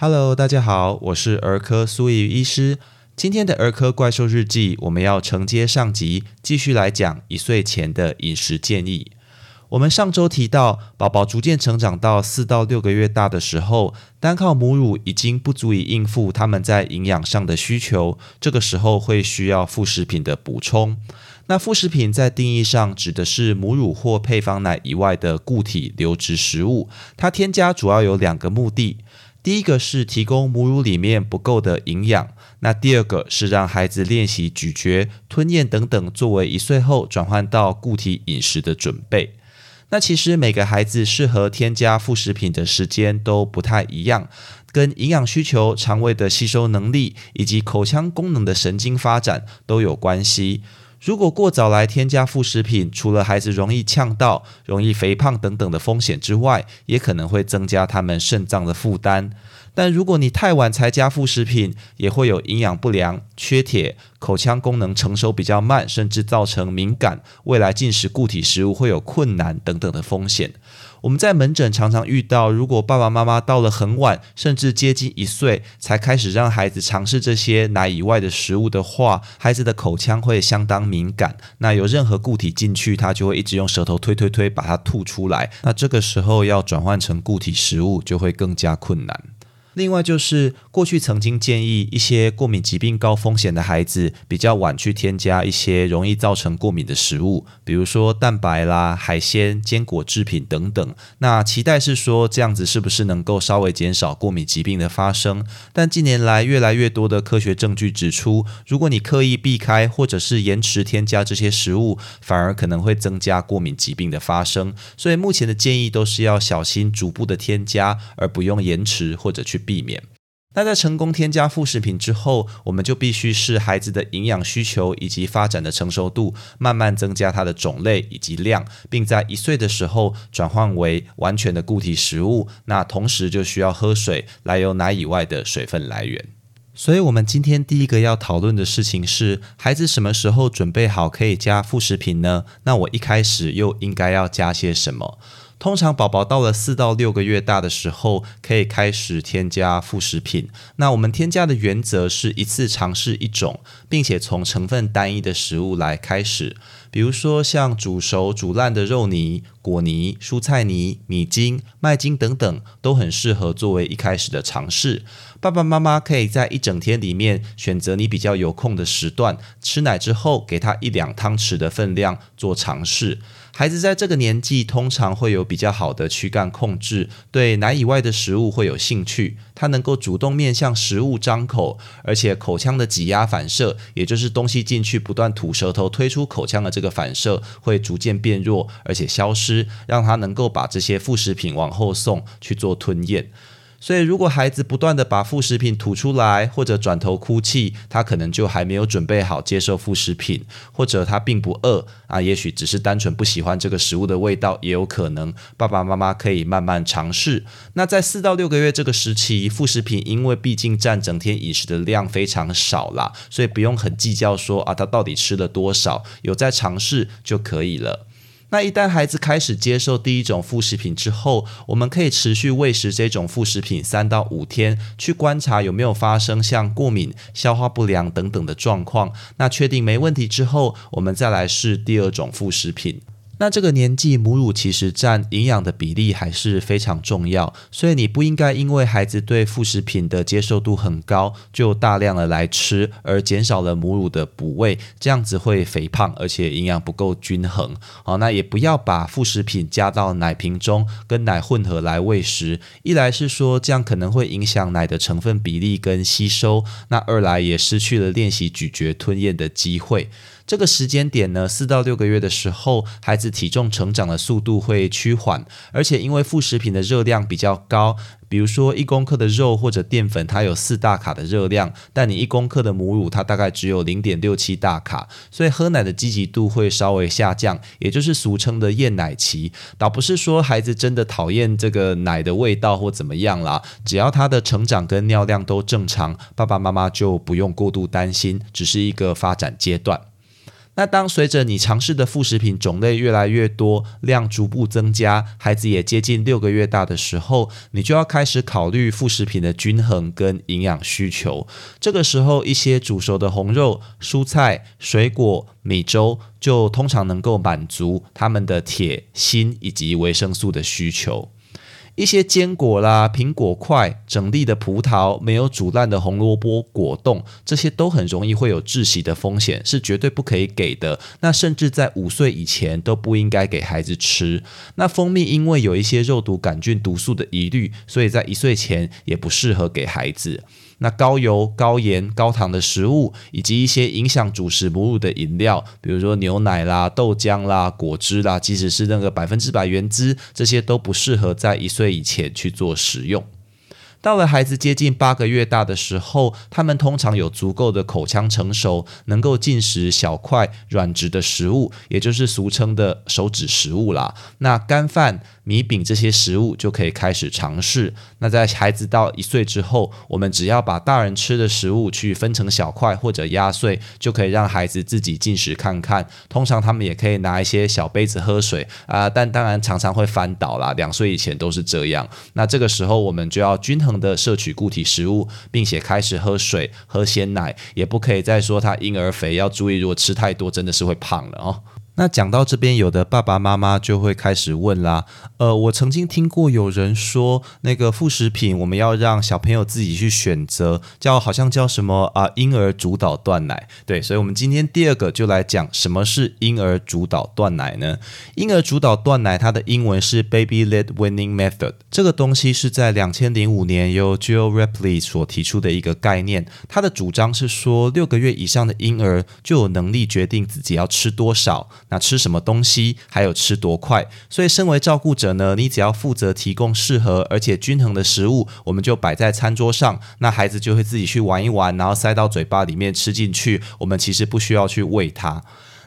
Hello，大家好，我是儿科苏怡医师。今天的儿科怪兽日记，我们要承接上集，继续来讲一岁前的饮食建议。我们上周提到，宝宝逐渐成长到四到六个月大的时候，单靠母乳已经不足以应付他们在营养上的需求，这个时候会需要副食品的补充。那副食品在定义上指的是母乳或配方奶以外的固体流质食物，它添加主要有两个目的。第一个是提供母乳里面不够的营养，那第二个是让孩子练习咀嚼、吞咽等等，作为一岁后转换到固体饮食的准备。那其实每个孩子适合添加副食品的时间都不太一样，跟营养需求、肠胃的吸收能力以及口腔功能的神经发展都有关系。如果过早来添加副食品，除了孩子容易呛到、容易肥胖等等的风险之外，也可能会增加他们肾脏的负担。但如果你太晚才加副食品，也会有营养不良、缺铁、口腔功能成熟比较慢，甚至造成敏感，未来进食固体食物会有困难等等的风险。我们在门诊常常遇到，如果爸爸妈妈到了很晚，甚至接近一岁才开始让孩子尝试这些奶以外的食物的话，孩子的口腔会相当敏感，那有任何固体进去，他就会一直用舌头推推推，把它吐出来。那这个时候要转换成固体食物，就会更加困难。另外就是过去曾经建议一些过敏疾病高风险的孩子比较晚去添加一些容易造成过敏的食物，比如说蛋白啦、海鲜、坚果制品等等。那期待是说这样子是不是能够稍微减少过敏疾病的发生？但近年来越来越多的科学证据指出，如果你刻意避开或者是延迟添加这些食物，反而可能会增加过敏疾病的发生。所以目前的建议都是要小心逐步的添加，而不用延迟或者去。避免。那在成功添加副食品之后，我们就必须视孩子的营养需求以及发展的成熟度，慢慢增加它的种类以及量，并在一岁的时候转换为完全的固体食物。那同时就需要喝水来由奶以外的水分来源。所以，我们今天第一个要讨论的事情是，孩子什么时候准备好可以加副食品呢？那我一开始又应该要加些什么？通常宝宝到了四到六个月大的时候，可以开始添加副食品。那我们添加的原则是一次尝试一种，并且从成分单一的食物来开始。比如说像煮熟、煮烂的肉泥、果泥、蔬菜泥、米精、麦精等等，都很适合作为一开始的尝试。爸爸妈妈可以在一整天里面选择你比较有空的时段，吃奶之后给他一两汤匙的分量做尝试。孩子在这个年纪通常会有比较好的躯干控制，对奶以外的食物会有兴趣。他能够主动面向食物张口，而且口腔的挤压反射，也就是东西进去不断吐舌头推出口腔的这个反射，会逐渐变弱，而且消失，让他能够把这些副食品往后送去做吞咽。所以，如果孩子不断的把副食品吐出来，或者转头哭泣，他可能就还没有准备好接受副食品，或者他并不饿啊，也许只是单纯不喜欢这个食物的味道，也有可能。爸爸妈妈可以慢慢尝试。那在四到六个月这个时期，副食品因为毕竟占整天饮食的量非常少啦，所以不用很计较说啊，他到底吃了多少，有在尝试就可以了。那一旦孩子开始接受第一种副食品之后，我们可以持续喂食这种副食品三到五天，去观察有没有发生像过敏、消化不良等等的状况。那确定没问题之后，我们再来试第二种副食品。那这个年纪，母乳其实占营养的比例还是非常重要，所以你不应该因为孩子对副食品的接受度很高，就大量的来吃，而减少了母乳的补喂，这样子会肥胖，而且营养不够均衡。好，那也不要把副食品加到奶瓶中，跟奶混合来喂食。一来是说这样可能会影响奶的成分比例跟吸收，那二来也失去了练习咀嚼吞咽的机会。这个时间点呢，四到六个月的时候，孩子体重成长的速度会趋缓，而且因为副食品的热量比较高，比如说一公克的肉或者淀粉，它有四大卡的热量，但你一公克的母乳，它大概只有零点六七大卡，所以喝奶的积极度会稍微下降，也就是俗称的厌奶期。倒不是说孩子真的讨厌这个奶的味道或怎么样啦，只要他的成长跟尿量都正常，爸爸妈妈就不用过度担心，只是一个发展阶段。那当随着你尝试的副食品种类越来越多，量逐步增加，孩子也接近六个月大的时候，你就要开始考虑副食品的均衡跟营养需求。这个时候，一些煮熟的红肉、蔬菜、水果、米粥，就通常能够满足他们的铁、锌以及维生素的需求。一些坚果啦、苹果块、整粒的葡萄、没有煮烂的红萝卜果冻，这些都很容易会有窒息的风险，是绝对不可以给的。那甚至在五岁以前都不应该给孩子吃。那蜂蜜因为有一些肉毒杆菌毒素的疑虑，所以在一岁前也不适合给孩子。那高油、高盐、高糖的食物，以及一些影响主食母乳的饮料，比如说牛奶啦、豆浆啦、果汁啦，即使是那个百分之百原汁，这些都不适合在一岁以前去做食用。到了孩子接近八个月大的时候，他们通常有足够的口腔成熟，能够进食小块软质的食物，也就是俗称的手指食物啦。那干饭。米饼这些食物就可以开始尝试。那在孩子到一岁之后，我们只要把大人吃的食物去分成小块或者压碎，就可以让孩子自己进食看看。通常他们也可以拿一些小杯子喝水啊，但当然常常会翻倒啦。两岁以前都是这样。那这个时候我们就要均衡的摄取固体食物，并且开始喝水、喝鲜奶，也不可以再说他婴儿肥，要注意如果吃太多真的是会胖了哦。那讲到这边，有的爸爸妈妈就会开始问啦。呃，我曾经听过有人说，那个副食品我们要让小朋友自己去选择，叫好像叫什么啊？婴儿主导断奶。对，所以我们今天第二个就来讲什么是婴儿主导断奶呢？婴儿主导断奶它的英文是 Baby-led weaning method。这个东西是在两千零五年由 Jill Rapley 所提出的一个概念。他的主张是说，六个月以上的婴儿就有能力决定自己要吃多少。那吃什么东西，还有吃多快，所以身为照顾者呢，你只要负责提供适合而且均衡的食物，我们就摆在餐桌上，那孩子就会自己去玩一玩，然后塞到嘴巴里面吃进去，我们其实不需要去喂他。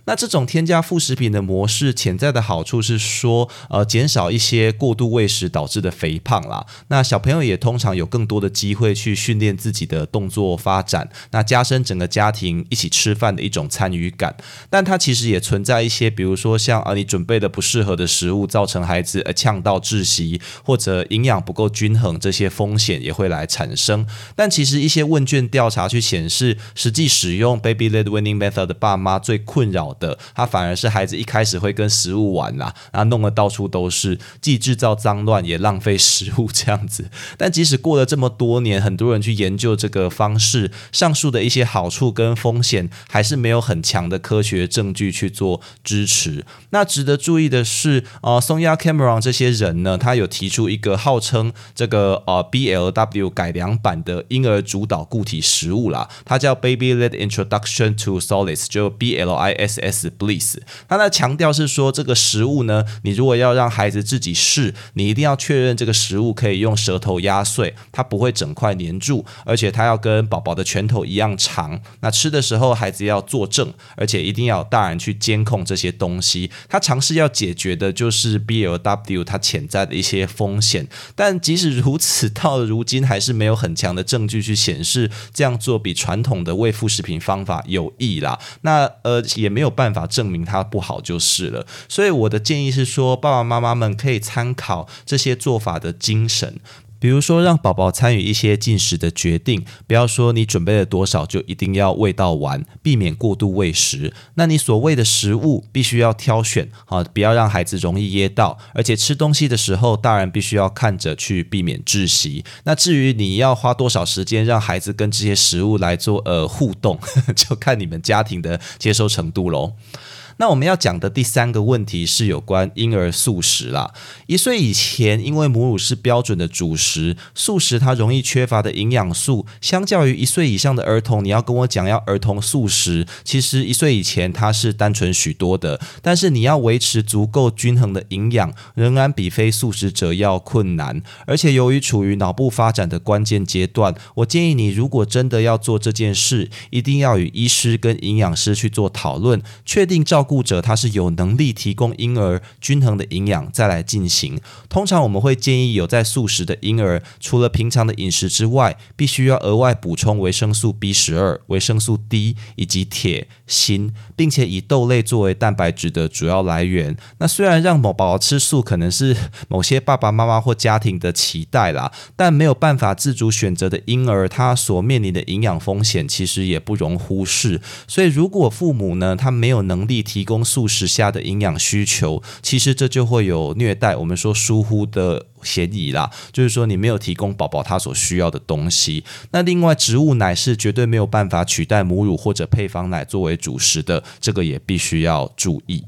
那这种添加副食品的模式，潜在的好处是说，呃，减少一些过度喂食导致的肥胖啦。那小朋友也通常有更多的机会去训练自己的动作发展，那加深整个家庭一起吃饭的一种参与感。但它其实也存在一些，比如说像啊，你准备的不适合的食物，造成孩子呃呛到窒息，或者营养不够均衡，这些风险也会来产生。但其实一些问卷调查去显示，实际使用 Baby-led weaning method 的爸妈最困扰。的，他反而是孩子一开始会跟食物玩啦，然后弄得到处都是，既制造脏乱也浪费食物这样子。但即使过了这么多年，很多人去研究这个方式，上述的一些好处跟风险，还是没有很强的科学证据去做支持。那值得注意的是，呃，松亚 Cameron 这些人呢，他有提出一个号称这个呃 BLW 改良版的婴儿主导固体食物啦，它叫 Baby-led Introduction to Solids，就 BLIS。S Bliss，他的强调是说，这个食物呢，你如果要让孩子自己试，你一定要确认这个食物可以用舌头压碎，它不会整块粘住，而且它要跟宝宝的拳头一样长。那吃的时候，孩子要坐正，而且一定要大人去监控这些东西。他尝试要解决的就是 BLW 它潜在的一些风险，但即使如此，到如今还是没有很强的证据去显示这样做比传统的喂副食品方法有益啦。那呃，也没有。办法证明它不好就是了，所以我的建议是说，爸爸妈妈们可以参考这些做法的精神。比如说，让宝宝参与一些进食的决定，不要说你准备了多少就一定要喂到完，避免过度喂食。那你所谓的食物必须要挑选，好，不要让孩子容易噎到。而且吃东西的时候，大人必须要看着去避免窒息。那至于你要花多少时间让孩子跟这些食物来做呃互动，就看你们家庭的接受程度喽。那我们要讲的第三个问题是有关婴儿素食啦。一岁以前，因为母乳是标准的主食，素食它容易缺乏的营养素，相较于一岁以上的儿童，你要跟我讲要儿童素食，其实一岁以前它是单纯许多的。但是你要维持足够均衡的营养，仍然比非素食者要困难。而且由于处于脑部发展的关键阶段，我建议你如果真的要做这件事，一定要与医师跟营养师去做讨论，确定照顾顾。者他是有能力提供婴儿均衡的营养再来进行。通常我们会建议有在素食的婴儿，除了平常的饮食之外，必须要额外补充维生素 B 十二、维生素 D 以及铁、锌，并且以豆类作为蛋白质的主要来源。那虽然让某宝宝吃素可能是某些爸爸妈妈或家庭的期待啦，但没有办法自主选择的婴儿，他所面临的营养风险其实也不容忽视。所以如果父母呢，他没有能力提供素食下的营养需求，其实这就会有虐待，我们说疏忽的嫌疑啦。就是说你没有提供宝宝他所需要的东西。那另外，植物奶是绝对没有办法取代母乳或者配方奶作为主食的，这个也必须要注意。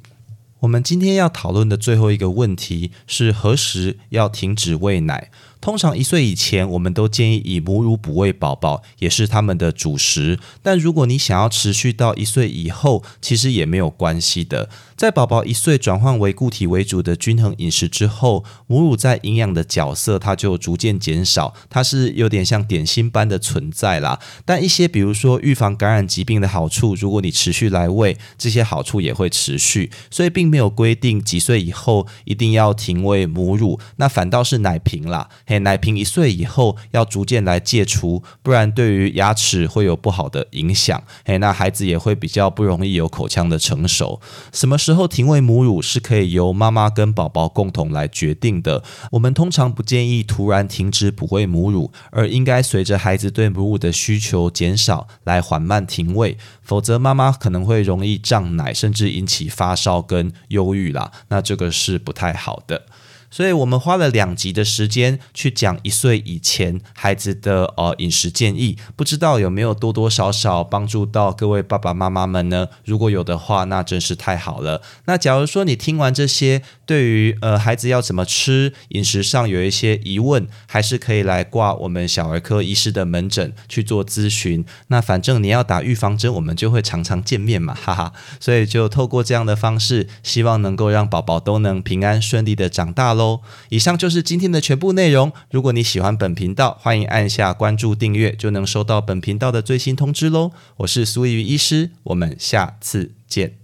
我们今天要讨论的最后一个问题是何时要停止喂奶？通常一岁以前，我们都建议以母乳补喂宝宝，也是他们的主食。但如果你想要持续到一岁以后，其实也没有关系的。在宝宝一岁转换为固体为主的均衡饮食之后，母乳在营养的角色它就逐渐减少，它是有点像点心般的存在啦。但一些比如说预防感染疾病的好处，如果你持续来喂，这些好处也会持续。所以并没有规定几岁以后一定要停喂母乳，那反倒是奶瓶啦。奶瓶一岁以后要逐渐来戒除，不然对于牙齿会有不好的影响。哎，那孩子也会比较不容易有口腔的成熟。什么时候停喂母乳是可以由妈妈跟宝宝共同来决定的。我们通常不建议突然停止补喂母乳，而应该随着孩子对母乳的需求减少来缓慢停喂，否则妈妈可能会容易胀奶，甚至引起发烧跟忧郁啦。那这个是不太好的。所以我们花了两集的时间去讲一岁以前孩子的呃饮食建议，不知道有没有多多少少帮助到各位爸爸妈妈们呢？如果有的话，那真是太好了。那假如说你听完这些，对于呃孩子要怎么吃饮食上有一些疑问，还是可以来挂我们小儿科医师的门诊去做咨询。那反正你要打预防针，我们就会常常见面嘛，哈哈。所以就透过这样的方式，希望能够让宝宝都能平安顺利的长大喽喽。以上就是今天的全部内容。如果你喜欢本频道，欢迎按下关注订阅，就能收到本频道的最新通知喽。我是苏怡医师，我们下次见。